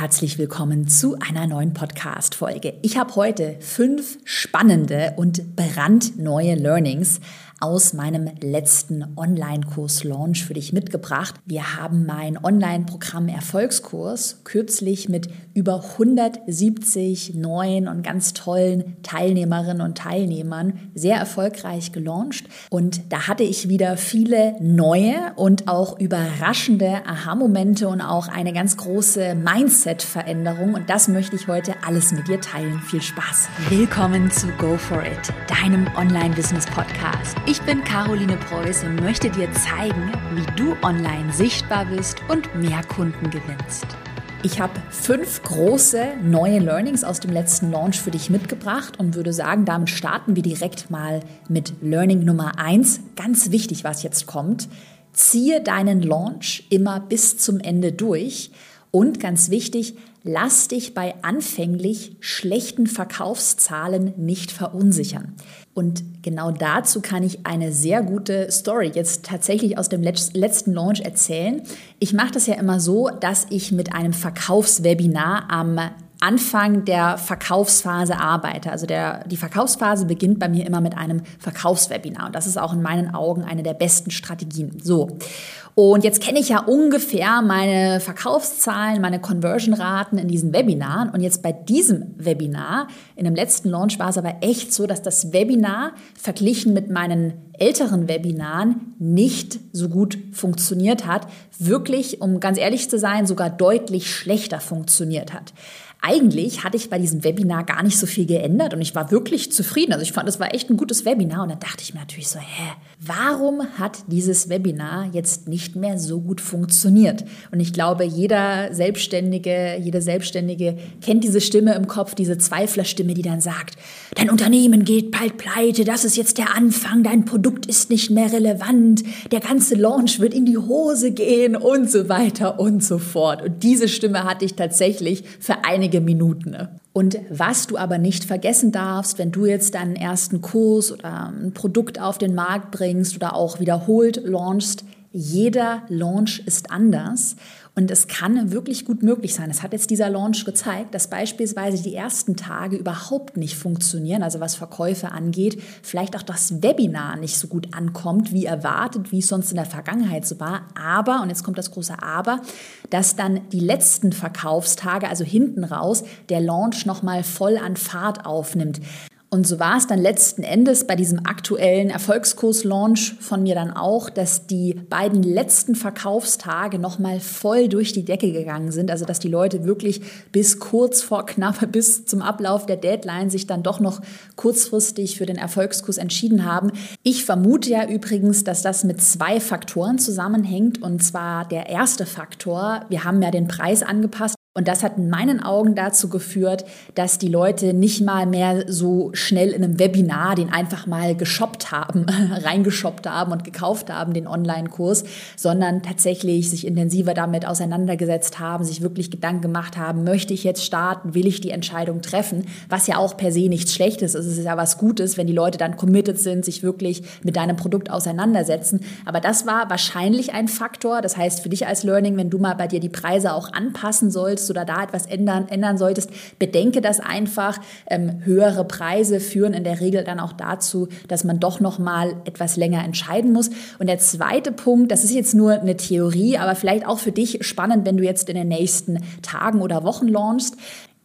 herzlich willkommen zu einer neuen Podcast-Folge. Ich habe heute fünf spannende und brandneue Learnings aus meinem letzten Online-Kurs-Launch für dich mitgebracht. Wir haben mein Online-Programm Erfolgskurs kürzlich mit über 170 neuen und ganz tollen Teilnehmerinnen und Teilnehmern sehr erfolgreich gelauncht. Und da hatte ich wieder viele neue und auch überraschende Aha-Momente und auch eine ganz große Mindset-Veränderung. Und das möchte ich heute alles mit dir teilen. Viel Spaß. Willkommen zu Go For It, deinem Online-Business-Podcast. Ich bin Caroline Preuß und möchte dir zeigen, wie du online sichtbar bist und mehr Kunden gewinnst. Ich habe fünf große neue Learnings aus dem letzten Launch für dich mitgebracht und würde sagen, damit starten wir direkt mal mit Learning Nummer eins. Ganz wichtig, was jetzt kommt. Ziehe deinen Launch immer bis zum Ende durch. Und ganz wichtig, lass dich bei anfänglich schlechten Verkaufszahlen nicht verunsichern. Und genau dazu kann ich eine sehr gute Story jetzt tatsächlich aus dem letzten Launch erzählen. Ich mache das ja immer so, dass ich mit einem Verkaufswebinar am Anfang der Verkaufsphase arbeite. Also der, die Verkaufsphase beginnt bei mir immer mit einem Verkaufswebinar. Und das ist auch in meinen Augen eine der besten Strategien. So. Und jetzt kenne ich ja ungefähr meine Verkaufszahlen, meine Conversion-Raten in diesen Webinaren. Und jetzt bei diesem Webinar, in dem letzten Launch war es aber echt so, dass das Webinar verglichen mit meinen älteren Webinaren nicht so gut funktioniert hat. Wirklich, um ganz ehrlich zu sein, sogar deutlich schlechter funktioniert hat eigentlich hatte ich bei diesem Webinar gar nicht so viel geändert und ich war wirklich zufrieden. Also ich fand, es war echt ein gutes Webinar und dann dachte ich mir natürlich so, hä, warum hat dieses Webinar jetzt nicht mehr so gut funktioniert? Und ich glaube, jeder Selbstständige, jede Selbstständige kennt diese Stimme im Kopf, diese Zweiflerstimme, die dann sagt, dein Unternehmen geht bald pleite, das ist jetzt der Anfang, dein Produkt ist nicht mehr relevant, der ganze Launch wird in die Hose gehen und so weiter und so fort. Und diese Stimme hatte ich tatsächlich für einige wenige Minuten. Und was du aber nicht vergessen darfst, wenn du jetzt deinen ersten Kurs oder ein Produkt auf den Markt bringst oder auch wiederholt launchst, jeder Launch ist anders und es kann wirklich gut möglich sein. Es hat jetzt dieser Launch gezeigt, dass beispielsweise die ersten Tage überhaupt nicht funktionieren, also was Verkäufe angeht, vielleicht auch das Webinar nicht so gut ankommt, wie erwartet, wie es sonst in der Vergangenheit so war. Aber, und jetzt kommt das große Aber, dass dann die letzten Verkaufstage, also hinten raus, der Launch nochmal voll an Fahrt aufnimmt. Und so war es dann letzten Endes bei diesem aktuellen Erfolgskurs-Launch von mir dann auch, dass die beiden letzten Verkaufstage nochmal voll durch die Decke gegangen sind. Also dass die Leute wirklich bis kurz vor knapp, bis zum Ablauf der Deadline sich dann doch noch kurzfristig für den Erfolgskurs entschieden haben. Ich vermute ja übrigens, dass das mit zwei Faktoren zusammenhängt. Und zwar der erste Faktor, wir haben ja den Preis angepasst. Und das hat in meinen Augen dazu geführt, dass die Leute nicht mal mehr so schnell in einem Webinar den einfach mal geshoppt haben, reingeshoppt haben und gekauft haben, den Online-Kurs, sondern tatsächlich sich intensiver damit auseinandergesetzt haben, sich wirklich Gedanken gemacht haben, möchte ich jetzt starten, will ich die Entscheidung treffen, was ja auch per se nichts Schlechtes ist. Es ist ja was Gutes, wenn die Leute dann committed sind, sich wirklich mit deinem Produkt auseinandersetzen. Aber das war wahrscheinlich ein Faktor. Das heißt, für dich als Learning, wenn du mal bei dir die Preise auch anpassen sollst, oder da etwas ändern, ändern solltest, bedenke das einfach. Ähm, höhere Preise führen in der Regel dann auch dazu, dass man doch noch mal etwas länger entscheiden muss. Und der zweite Punkt, das ist jetzt nur eine Theorie, aber vielleicht auch für dich spannend, wenn du jetzt in den nächsten Tagen oder Wochen launchst.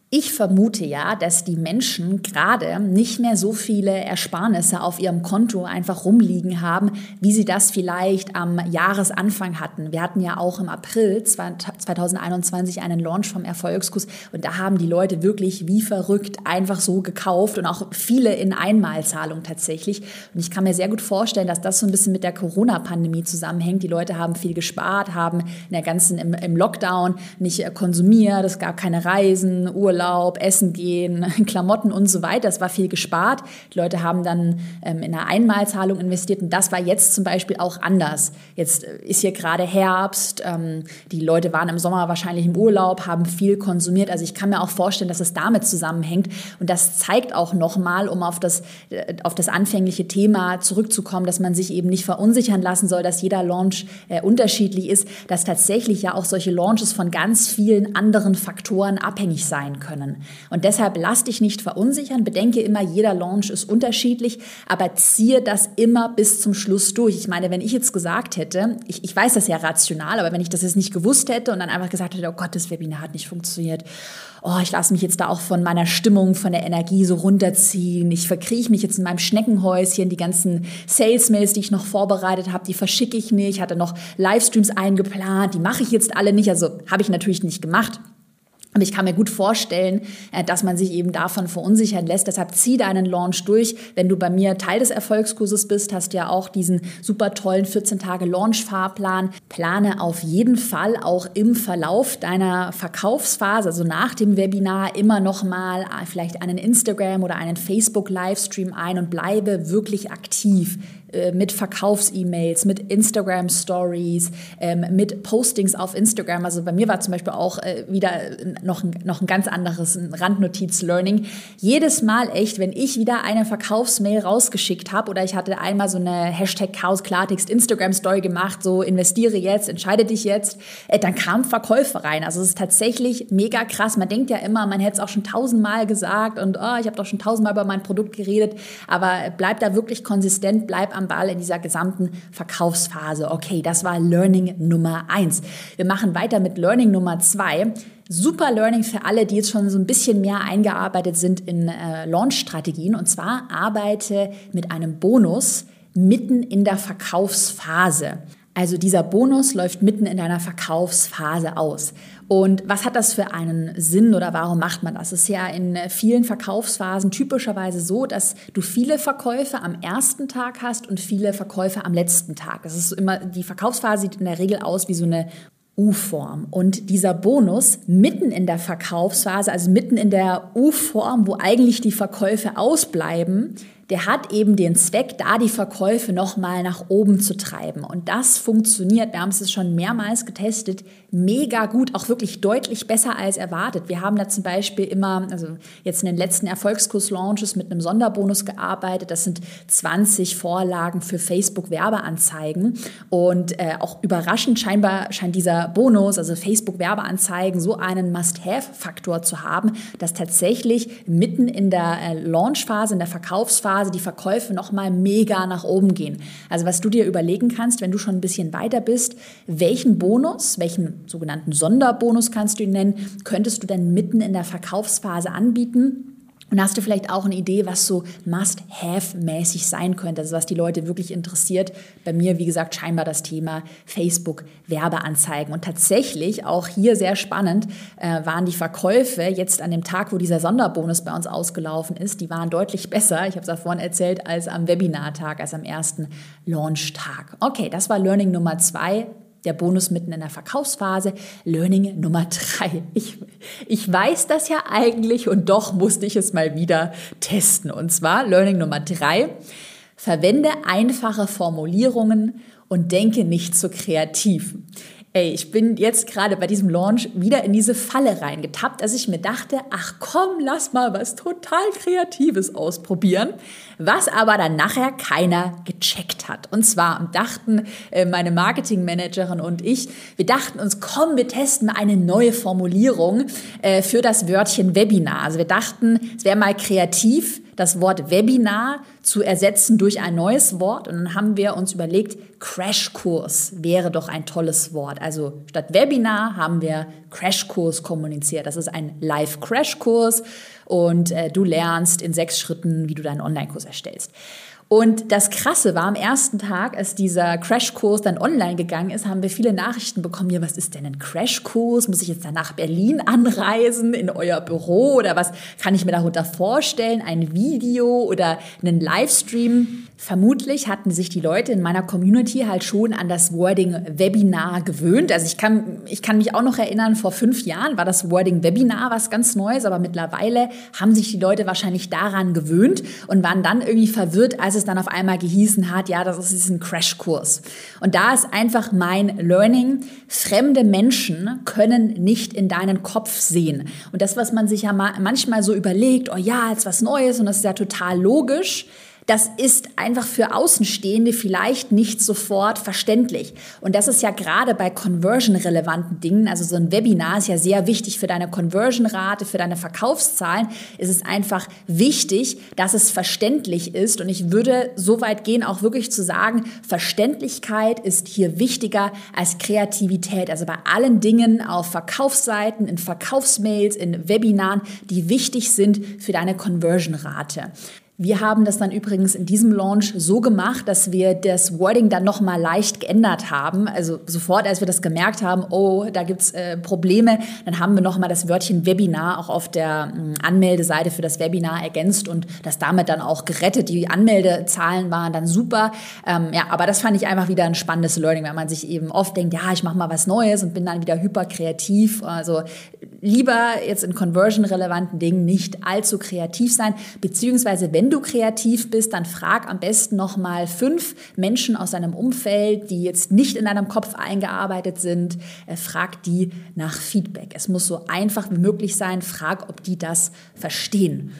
Ich vermute ja, dass die Menschen gerade nicht mehr so viele Ersparnisse auf ihrem Konto einfach rumliegen haben, wie sie das vielleicht am Jahresanfang hatten. Wir hatten ja auch im April 2021 einen Launch vom Erfolgskurs und da haben die Leute wirklich wie verrückt einfach so gekauft und auch viele in Einmalzahlung tatsächlich. Und ich kann mir sehr gut vorstellen, dass das so ein bisschen mit der Corona-Pandemie zusammenhängt. Die Leute haben viel gespart, haben in der ganzen im, im Lockdown nicht konsumiert, es gab keine Reisen, Urlaub Urlaub, Essen gehen, Klamotten und so weiter. Es war viel gespart. Die Leute haben dann ähm, in eine Einmalzahlung investiert und das war jetzt zum Beispiel auch anders. Jetzt äh, ist hier gerade Herbst, ähm, die Leute waren im Sommer wahrscheinlich im Urlaub, haben viel konsumiert. Also ich kann mir auch vorstellen, dass es damit zusammenhängt und das zeigt auch nochmal, um auf das, äh, auf das anfängliche Thema zurückzukommen, dass man sich eben nicht verunsichern lassen soll, dass jeder Launch äh, unterschiedlich ist, dass tatsächlich ja auch solche Launches von ganz vielen anderen Faktoren abhängig sein können. Und deshalb lass dich nicht verunsichern, bedenke immer, jeder Launch ist unterschiedlich, aber ziehe das immer bis zum Schluss durch. Ich meine, wenn ich jetzt gesagt hätte, ich, ich weiß das ja rational, aber wenn ich das jetzt nicht gewusst hätte und dann einfach gesagt hätte, oh Gott, das Webinar hat nicht funktioniert, oh, ich lasse mich jetzt da auch von meiner Stimmung, von der Energie so runterziehen, ich verkrieche mich jetzt in meinem Schneckenhäuschen, die ganzen Sales-Mails, die ich noch vorbereitet habe, die verschicke ich nicht, hatte noch Livestreams eingeplant, die mache ich jetzt alle nicht, also habe ich natürlich nicht gemacht. Aber ich kann mir gut vorstellen, äh, dass man sich eben davon verunsichern lässt. Deshalb zieh deinen Launch durch. Wenn du bei mir Teil des Erfolgskurses bist, hast du ja auch diesen super tollen 14 Tage Launch-Fahrplan. Plane auf jeden Fall auch im Verlauf deiner Verkaufsphase, also nach dem Webinar, immer noch mal äh, vielleicht einen Instagram oder einen Facebook-Livestream ein und bleibe wirklich aktiv äh, mit Verkaufs-E-Mails, mit Instagram-Stories, ähm, mit Postings auf Instagram. Also bei mir war zum Beispiel auch äh, wieder noch ein, noch ein ganz anderes Randnotiz-Learning. Jedes Mal echt, wenn ich wieder eine Verkaufsmail rausgeschickt habe oder ich hatte einmal so eine Hashtag Chaos Klartext Instagram-Story gemacht, so investiere jetzt, entscheide dich jetzt, äh, dann kamen Verkäufe rein. Also es ist tatsächlich mega krass. Man denkt ja immer, man hätte es auch schon tausendmal gesagt und oh, ich habe doch schon tausendmal über mein Produkt geredet, aber bleib da wirklich konsistent, bleib am Ball in dieser gesamten Verkaufsphase. Okay, das war Learning Nummer eins. Wir machen weiter mit Learning Nummer zwei. Super Learning für alle, die jetzt schon so ein bisschen mehr eingearbeitet sind in äh, Launch-Strategien. Und zwar arbeite mit einem Bonus mitten in der Verkaufsphase. Also dieser Bonus läuft mitten in deiner Verkaufsphase aus. Und was hat das für einen Sinn oder warum macht man das? Es ist ja in vielen Verkaufsphasen typischerweise so, dass du viele Verkäufe am ersten Tag hast und viele Verkäufe am letzten Tag. Das ist immer, die Verkaufsphase sieht in der Regel aus wie so eine U-Form. Und dieser Bonus mitten in der Verkaufsphase, also mitten in der U-Form, wo eigentlich die Verkäufe ausbleiben, der hat eben den Zweck, da die Verkäufe nochmal nach oben zu treiben. Und das funktioniert, wir haben es schon mehrmals getestet, mega gut, auch wirklich deutlich besser als erwartet. Wir haben da zum Beispiel immer, also jetzt in den letzten Erfolgskurs-Launches mit einem Sonderbonus gearbeitet. Das sind 20 Vorlagen für Facebook-Werbeanzeigen. Und äh, auch überraschend scheinbar scheint dieser Bonus, also Facebook-Werbeanzeigen, so einen Must-Have-Faktor zu haben, dass tatsächlich mitten in der äh, Launchphase, in der Verkaufsphase, Phase die Verkäufe nochmal mega nach oben gehen. Also was du dir überlegen kannst, wenn du schon ein bisschen weiter bist, welchen Bonus, welchen sogenannten Sonderbonus kannst du ihn nennen, könntest du dann mitten in der Verkaufsphase anbieten? Und hast du vielleicht auch eine Idee, was so must-have-mäßig sein könnte, also was die Leute wirklich interessiert? Bei mir, wie gesagt, scheinbar das Thema Facebook-Werbeanzeigen. Und tatsächlich, auch hier sehr spannend, äh, waren die Verkäufe jetzt an dem Tag, wo dieser Sonderbonus bei uns ausgelaufen ist, die waren deutlich besser, ich habe es ja vorhin erzählt, als am Webinartag, als am ersten Launch-Tag. Okay, das war Learning Nummer zwei der Bonus mitten in der Verkaufsphase. Learning Nummer drei. Ich, ich weiß das ja eigentlich und doch musste ich es mal wieder testen. Und zwar Learning Nummer drei. Verwende einfache Formulierungen und denke nicht zu kreativ. Ey, ich bin jetzt gerade bei diesem Launch wieder in diese Falle reingetappt, dass ich mir dachte, ach komm, lass mal was total Kreatives ausprobieren, was aber dann nachher keiner gecheckt hat. Und zwar dachten äh, meine Marketingmanagerin und ich, wir dachten uns, komm, wir testen eine neue Formulierung äh, für das Wörtchen Webinar. Also wir dachten, es wäre mal kreativ, das Wort Webinar zu ersetzen durch ein neues Wort. Und dann haben wir uns überlegt, Crashkurs wäre doch ein tolles Wort. Also statt Webinar haben wir Crashkurs kommuniziert. Das ist ein Live-Crashkurs und äh, du lernst in sechs Schritten, wie du deinen Online-Kurs erstellst. Und das Krasse war, am ersten Tag, als dieser Crashkurs dann online gegangen ist, haben wir viele Nachrichten bekommen. Ja, was ist denn ein Crashkurs? Muss ich jetzt dann nach Berlin anreisen, in euer Büro? Oder was kann ich mir darunter vorstellen? Ein Video oder einen Livestream? Vermutlich hatten sich die Leute in meiner Community halt schon an das Wording Webinar gewöhnt. Also ich kann, ich kann mich auch noch erinnern, vor fünf Jahren war das Wording Webinar was ganz Neues, aber mittlerweile haben sich die Leute wahrscheinlich daran gewöhnt und waren dann irgendwie verwirrt, als es dann auf einmal gehießen hat, ja, das ist ein Crashkurs. Und da ist einfach mein Learning, fremde Menschen können nicht in deinen Kopf sehen. Und das, was man sich ja manchmal so überlegt, oh ja, jetzt was Neues und das ist ja total logisch, das ist einfach für Außenstehende vielleicht nicht sofort verständlich. Und das ist ja gerade bei conversion-relevanten Dingen, also so ein Webinar ist ja sehr wichtig für deine Conversion-Rate, für deine Verkaufszahlen, ist es einfach wichtig, dass es verständlich ist. Und ich würde so weit gehen, auch wirklich zu sagen, Verständlichkeit ist hier wichtiger als Kreativität. Also bei allen Dingen auf Verkaufsseiten, in Verkaufsmails, in Webinaren, die wichtig sind für deine Conversion-Rate. Wir haben das dann übrigens in diesem Launch so gemacht, dass wir das Wording dann nochmal leicht geändert haben. Also sofort, als wir das gemerkt haben, oh, da gibt's äh, Probleme, dann haben wir nochmal das Wörtchen Webinar auch auf der äh, Anmeldeseite für das Webinar ergänzt und das damit dann auch gerettet. Die Anmeldezahlen waren dann super. Ähm, ja, aber das fand ich einfach wieder ein spannendes Learning, wenn man sich eben oft denkt, ja, ich mache mal was Neues und bin dann wieder hyperkreativ. Also lieber jetzt in conversion-relevanten Dingen nicht allzu kreativ sein, beziehungsweise wenn du kreativ bist, dann frag am besten nochmal fünf Menschen aus deinem Umfeld, die jetzt nicht in deinem Kopf eingearbeitet sind, äh, frag die nach Feedback. Es muss so einfach wie möglich sein, frag, ob die das verstehen.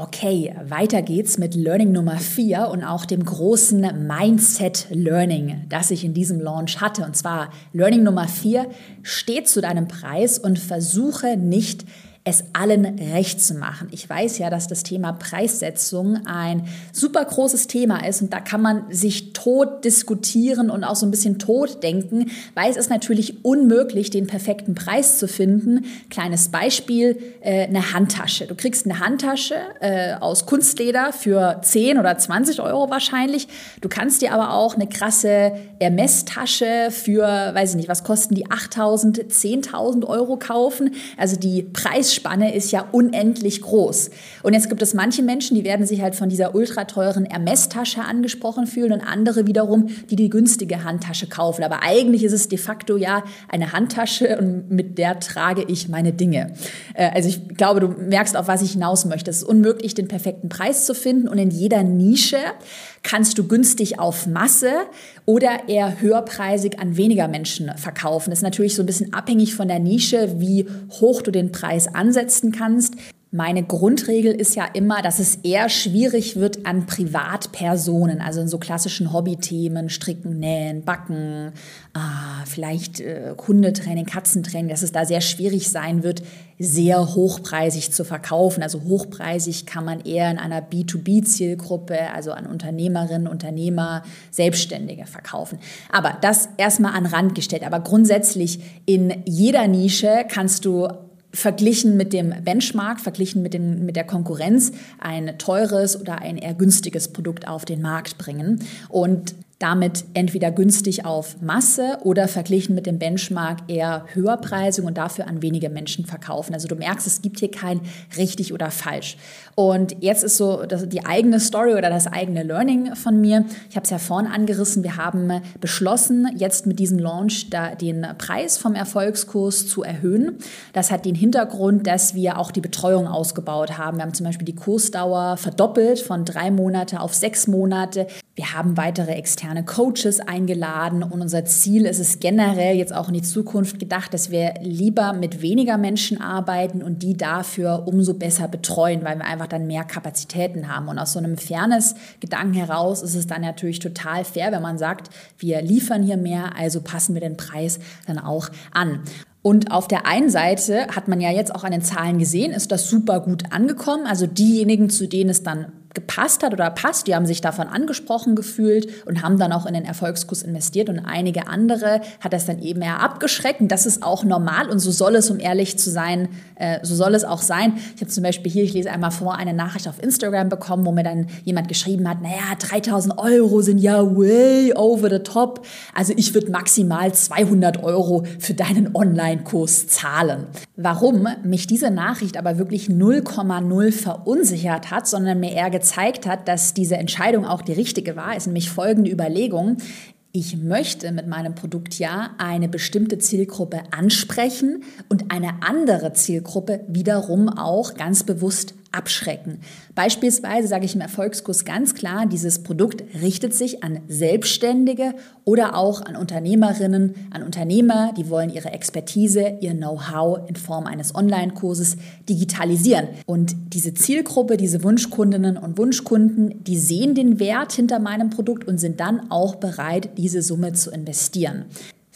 Okay, weiter geht's mit Learning Nummer vier und auch dem großen Mindset Learning, das ich in diesem Launch hatte. Und zwar Learning Nummer vier, steh zu deinem Preis und versuche nicht es allen recht zu machen. Ich weiß ja, dass das Thema Preissetzung ein super großes Thema ist und da kann man sich tot diskutieren und auch so ein bisschen tot denken, weil es ist natürlich unmöglich, den perfekten Preis zu finden. Kleines Beispiel, äh, eine Handtasche. Du kriegst eine Handtasche äh, aus Kunstleder für 10 oder 20 Euro wahrscheinlich. Du kannst dir aber auch eine krasse Hermes-Tasche für, weiß ich nicht, was kosten die, 8.000, 10.000 Euro kaufen. Also die Preis Preisspanne ist ja unendlich groß. Und jetzt gibt es manche Menschen, die werden sich halt von dieser ultra teuren Hermes-Tasche angesprochen fühlen und andere wiederum, die die günstige Handtasche kaufen. Aber eigentlich ist es de facto ja eine Handtasche und mit der trage ich meine Dinge. Äh, also ich glaube, du merkst, auf was ich hinaus möchte. Es ist unmöglich, den perfekten Preis zu finden und in jeder Nische kannst du günstig auf Masse oder eher höherpreisig an weniger Menschen verkaufen. Das ist natürlich so ein bisschen abhängig von der Nische, wie hoch du den Preis ansetzen kannst. Meine Grundregel ist ja immer, dass es eher schwierig wird an Privatpersonen, also in so klassischen Hobbythemen, Stricken, Nähen, Backen, ah, vielleicht äh, Hundetraining, Katzentraining, dass es da sehr schwierig sein wird, sehr hochpreisig zu verkaufen. Also hochpreisig kann man eher in einer B2B-Zielgruppe, also an Unternehmerinnen, Unternehmer, Selbstständige verkaufen. Aber das erstmal an Rand gestellt. Aber grundsätzlich in jeder Nische kannst du verglichen mit dem Benchmark, verglichen mit, den, mit der Konkurrenz ein teures oder ein eher günstiges Produkt auf den Markt bringen. Und damit entweder günstig auf Masse oder verglichen mit dem Benchmark eher höherpreisig und dafür an wenige Menschen verkaufen. Also du merkst, es gibt hier kein richtig oder falsch. Und jetzt ist so die eigene Story oder das eigene Learning von mir. Ich habe es ja vorhin angerissen. Wir haben beschlossen, jetzt mit diesem Launch da den Preis vom Erfolgskurs zu erhöhen. Das hat den Hintergrund, dass wir auch die Betreuung ausgebaut haben. Wir haben zum Beispiel die Kursdauer verdoppelt von drei Monate auf sechs Monate. Wir haben weitere externe Coaches eingeladen und unser Ziel ist es generell jetzt auch in die Zukunft gedacht, dass wir lieber mit weniger Menschen arbeiten und die dafür umso besser betreuen, weil wir einfach dann mehr Kapazitäten haben. Und aus so einem Fairness-Gedanken heraus ist es dann natürlich total fair, wenn man sagt, wir liefern hier mehr, also passen wir den Preis dann auch an. Und auf der einen Seite hat man ja jetzt auch an den Zahlen gesehen, ist das super gut angekommen. Also diejenigen, zu denen es dann gepasst hat oder passt. Die haben sich davon angesprochen gefühlt und haben dann auch in den Erfolgskurs investiert und einige andere hat das dann eben eher abgeschreckt. Und das ist auch normal und so soll es, um ehrlich zu sein, äh, so soll es auch sein. Ich habe zum Beispiel hier, ich lese einmal vor, eine Nachricht auf Instagram bekommen, wo mir dann jemand geschrieben hat, naja, 3000 Euro sind ja way over the top. Also ich würde maximal 200 Euro für deinen Online-Kurs zahlen. Warum mich diese Nachricht aber wirklich 0,0 verunsichert hat, sondern mir eher gezeigt hat, dass diese Entscheidung auch die richtige war, ist nämlich folgende Überlegung. Ich möchte mit meinem Produkt ja eine bestimmte Zielgruppe ansprechen und eine andere Zielgruppe wiederum auch ganz bewusst abschrecken. Beispielsweise sage ich im Erfolgskurs ganz klar, dieses Produkt richtet sich an Selbstständige oder auch an Unternehmerinnen, an Unternehmer, die wollen ihre Expertise, ihr Know-how in Form eines Online-Kurses digitalisieren. Und diese Zielgruppe, diese Wunschkundinnen und Wunschkunden, die sehen den Wert hinter meinem Produkt und sind dann auch bereit, diese Summe zu investieren.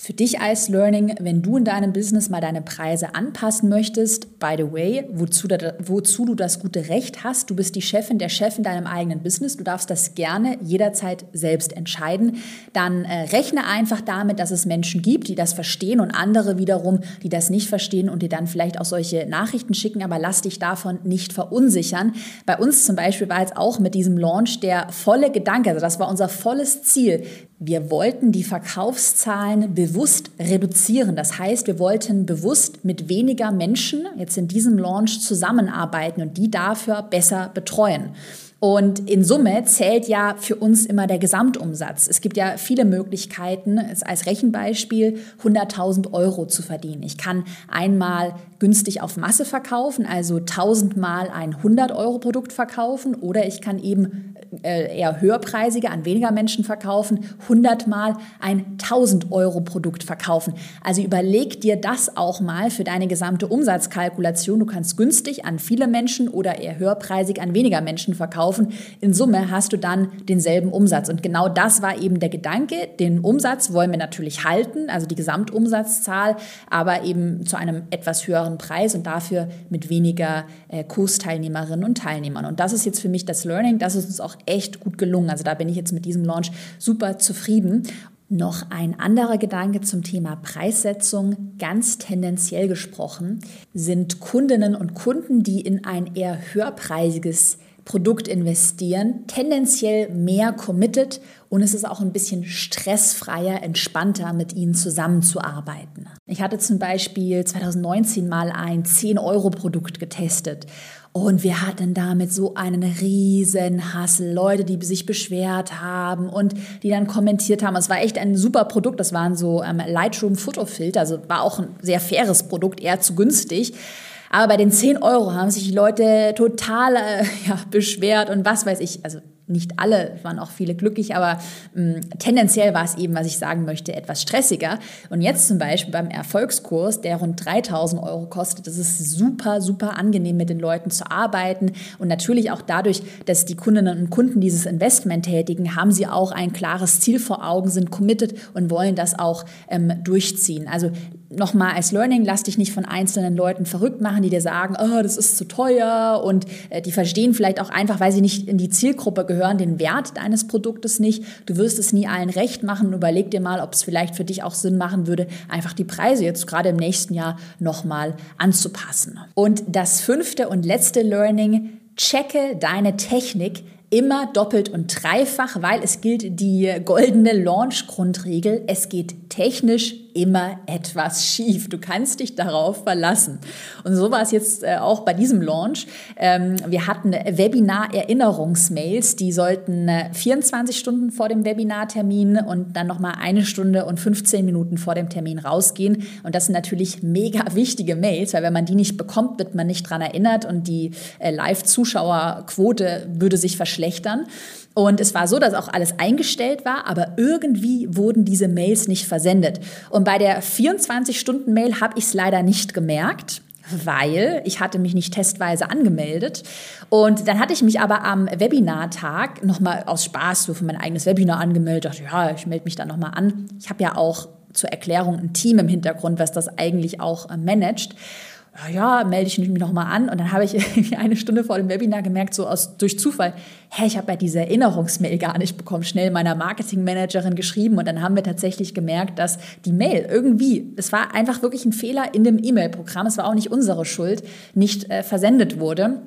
Für dich als Learning, wenn du in deinem Business mal deine Preise anpassen möchtest, by the way, wozu, da, wozu du das gute Recht hast, du bist die Chefin, der Chef in deinem eigenen Business, du darfst das gerne jederzeit selbst entscheiden, dann äh, rechne einfach damit, dass es Menschen gibt, die das verstehen und andere wiederum, die das nicht verstehen und dir dann vielleicht auch solche Nachrichten schicken, aber lass dich davon nicht verunsichern. Bei uns zum Beispiel war jetzt auch mit diesem Launch der volle Gedanke, also das war unser volles Ziel, wir wollten die Verkaufszahlen bewusst reduzieren. Das heißt, wir wollten bewusst mit weniger Menschen jetzt in diesem Launch zusammenarbeiten und die dafür besser betreuen. Und in Summe zählt ja für uns immer der Gesamtumsatz. Es gibt ja viele Möglichkeiten, als Rechenbeispiel 100.000 Euro zu verdienen. Ich kann einmal günstig auf Masse verkaufen, also 1000 Mal ein 100-Euro-Produkt verkaufen oder ich kann eben äh, eher höherpreisige an weniger Menschen verkaufen, 100 Mal ein 1000-Euro-Produkt verkaufen. Also überleg dir das auch mal für deine gesamte Umsatzkalkulation. Du kannst günstig an viele Menschen oder eher höherpreisig an weniger Menschen verkaufen. In Summe hast du dann denselben Umsatz. Und genau das war eben der Gedanke. Den Umsatz wollen wir natürlich halten, also die Gesamtumsatzzahl, aber eben zu einem etwas höheren Preis und dafür mit weniger äh, Kursteilnehmerinnen und Teilnehmern. Und das ist jetzt für mich das Learning. Das ist uns auch echt gut gelungen. Also da bin ich jetzt mit diesem Launch super zufrieden. Noch ein anderer Gedanke zum Thema Preissetzung, ganz tendenziell gesprochen, sind Kundinnen und Kunden, die in ein eher höherpreisiges Produkt investieren, tendenziell mehr committed und es ist auch ein bisschen stressfreier, entspannter, mit ihnen zusammenzuarbeiten. Ich hatte zum Beispiel 2019 mal ein 10-Euro-Produkt getestet und wir hatten damit so einen riesen Hassel. Leute, die sich beschwert haben und die dann kommentiert haben. Es war echt ein super Produkt. Das waren so ähm, Lightroom Fotofilter. Also war auch ein sehr faires Produkt, eher zu günstig. Aber bei den 10 Euro haben sich die Leute total äh, ja, beschwert und was weiß ich. Also nicht alle, waren auch viele glücklich, aber mh, hm, tendenziell war es eben, was ich sagen möchte, etwas stressiger. Und jetzt zum Beispiel beim Erfolgskurs, der rund 3000 Euro kostet, das ist super, super angenehm, mit den Leuten zu arbeiten. Und natürlich auch dadurch, dass die Kundinnen und Kunden dieses Investment tätigen, haben sie auch ein klares Ziel vor Augen, sind committed und wollen das auch ähm, durchziehen. Also nochmal als Learning, lass dich nicht von einzelnen Leuten verrückt machen, die dir sagen, oh, das ist zu teuer und äh, die verstehen vielleicht auch einfach, weil sie nicht in die Zielgruppe gehören, den Wert deines Produktes nicht. Du wirst es nie allen recht machen. Überleg dir mal, ob es vielleicht für dich auch Sinn machen würde, einfach die Preise jetzt gerade im nächsten Jahr nochmal anzupassen. Und das fünfte und letzte Learning, checke deine Technik immer doppelt und dreifach, weil es gilt die goldene Launch-Grundregel. Es geht technisch immer etwas schief. Du kannst dich darauf verlassen. Und so war es jetzt äh, auch bei diesem Launch. Ähm, wir hatten Webinar-Erinnerungsmails, die sollten 24 äh, Stunden vor dem Webinartermin und dann nochmal eine Stunde und 15 Minuten vor dem Termin rausgehen. Und das sind natürlich mega wichtige Mails, weil wenn man die nicht bekommt, wird man nicht dran erinnert und die äh, Live-Zuschauerquote würde sich verschlechtern. Und es war so, dass auch alles eingestellt war, aber irgendwie wurden diese Mails nicht versendet. Und bei der 24-Stunden-Mail habe ich es leider nicht gemerkt weil ich hatte mich nicht testweise angemeldet. Und dann hatte ich mich aber am Webinartag nochmal aus Spaß so für mein eigenes Webinar angemeldet. Dachte, ja, ich melde mich da nochmal an. Ich habe ja auch zur Erklärung ein Team im Hintergrund, was das eigentlich auch äh, managt. Ja, melde ich mich nochmal an. Und dann habe ich irgendwie eine Stunde vor dem Webinar gemerkt, so aus, durch Zufall, hä, ich habe ja diese Erinnerungsmail gar nicht bekommen, schnell meiner Marketingmanagerin geschrieben. Und dann haben wir tatsächlich gemerkt, dass die Mail irgendwie, es war einfach wirklich ein Fehler in dem E-Mail-Programm, es war auch nicht unsere Schuld, nicht äh, versendet wurde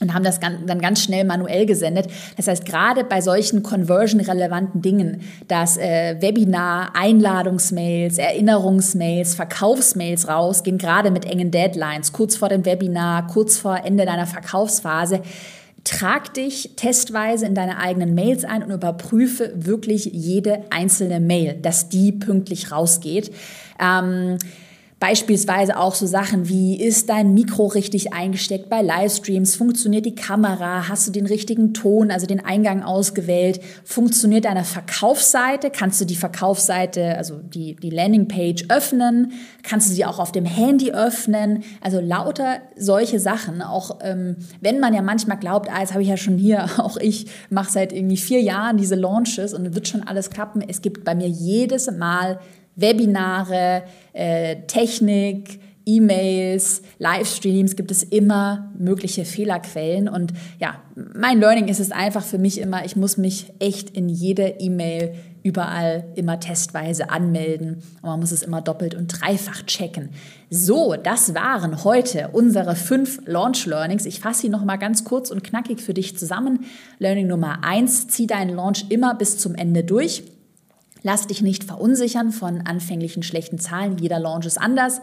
und haben das dann ganz schnell manuell gesendet. Das heißt, gerade bei solchen conversion-relevanten Dingen, dass äh, Webinar, Einladungsmails, Erinnerungsmails, Verkaufsmails rausgehen, gerade mit engen Deadlines, kurz vor dem Webinar, kurz vor Ende deiner Verkaufsphase, trag dich testweise in deine eigenen Mails ein und überprüfe wirklich jede einzelne Mail, dass die pünktlich rausgeht. Ähm, Beispielsweise auch so Sachen wie, ist dein Mikro richtig eingesteckt bei Livestreams? Funktioniert die Kamera? Hast du den richtigen Ton, also den Eingang ausgewählt? Funktioniert deine Verkaufsseite? Kannst du die Verkaufsseite, also die, die Landingpage öffnen? Kannst du sie auch auf dem Handy öffnen? Also lauter solche Sachen. Auch ähm, wenn man ja manchmal glaubt, ah, jetzt habe ich ja schon hier, auch ich mache seit irgendwie vier Jahren diese Launches und wird schon alles klappen. Es gibt bei mir jedes Mal Webinare, äh, Technik, E-Mails, Livestreams gibt es immer mögliche Fehlerquellen. Und ja, mein Learning ist es einfach für mich immer, ich muss mich echt in jede E-Mail überall immer testweise anmelden. Und man muss es immer doppelt und dreifach checken. So, das waren heute unsere fünf Launch Learnings. Ich fasse sie nochmal ganz kurz und knackig für dich zusammen. Learning Nummer eins, zieh deinen Launch immer bis zum Ende durch. Lass dich nicht verunsichern von anfänglichen schlechten Zahlen. Jeder Launch ist anders.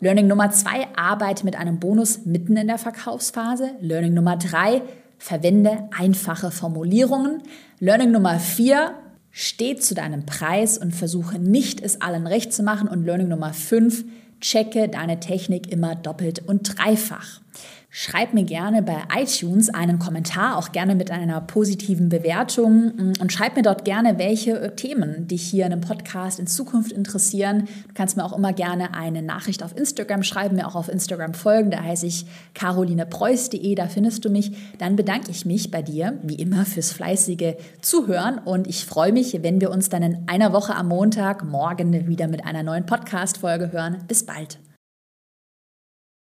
Learning Nummer zwei, arbeite mit einem Bonus mitten in der Verkaufsphase. Learning Nummer drei, verwende einfache Formulierungen. Learning Nummer vier, steh zu deinem Preis und versuche nicht, es allen recht zu machen. Und Learning Nummer fünf, checke deine Technik immer doppelt und dreifach. Schreib mir gerne bei iTunes einen Kommentar, auch gerne mit einer positiven Bewertung mm, und schreib mir dort gerne, welche äh, Themen dich hier in einem Podcast in Zukunft interessieren. Du kannst mir auch immer gerne eine Nachricht auf Instagram schreiben, mir auch auf Instagram folgen, da heiße ich carolinepreuß.de, da findest du mich. Dann bedanke ich mich bei dir, wie immer, fürs fleißige Zuhören und ich freue mich, wenn wir uns dann in einer Woche am Montag morgen wieder mit einer neuen Podcast-Folge hören. Bis bald.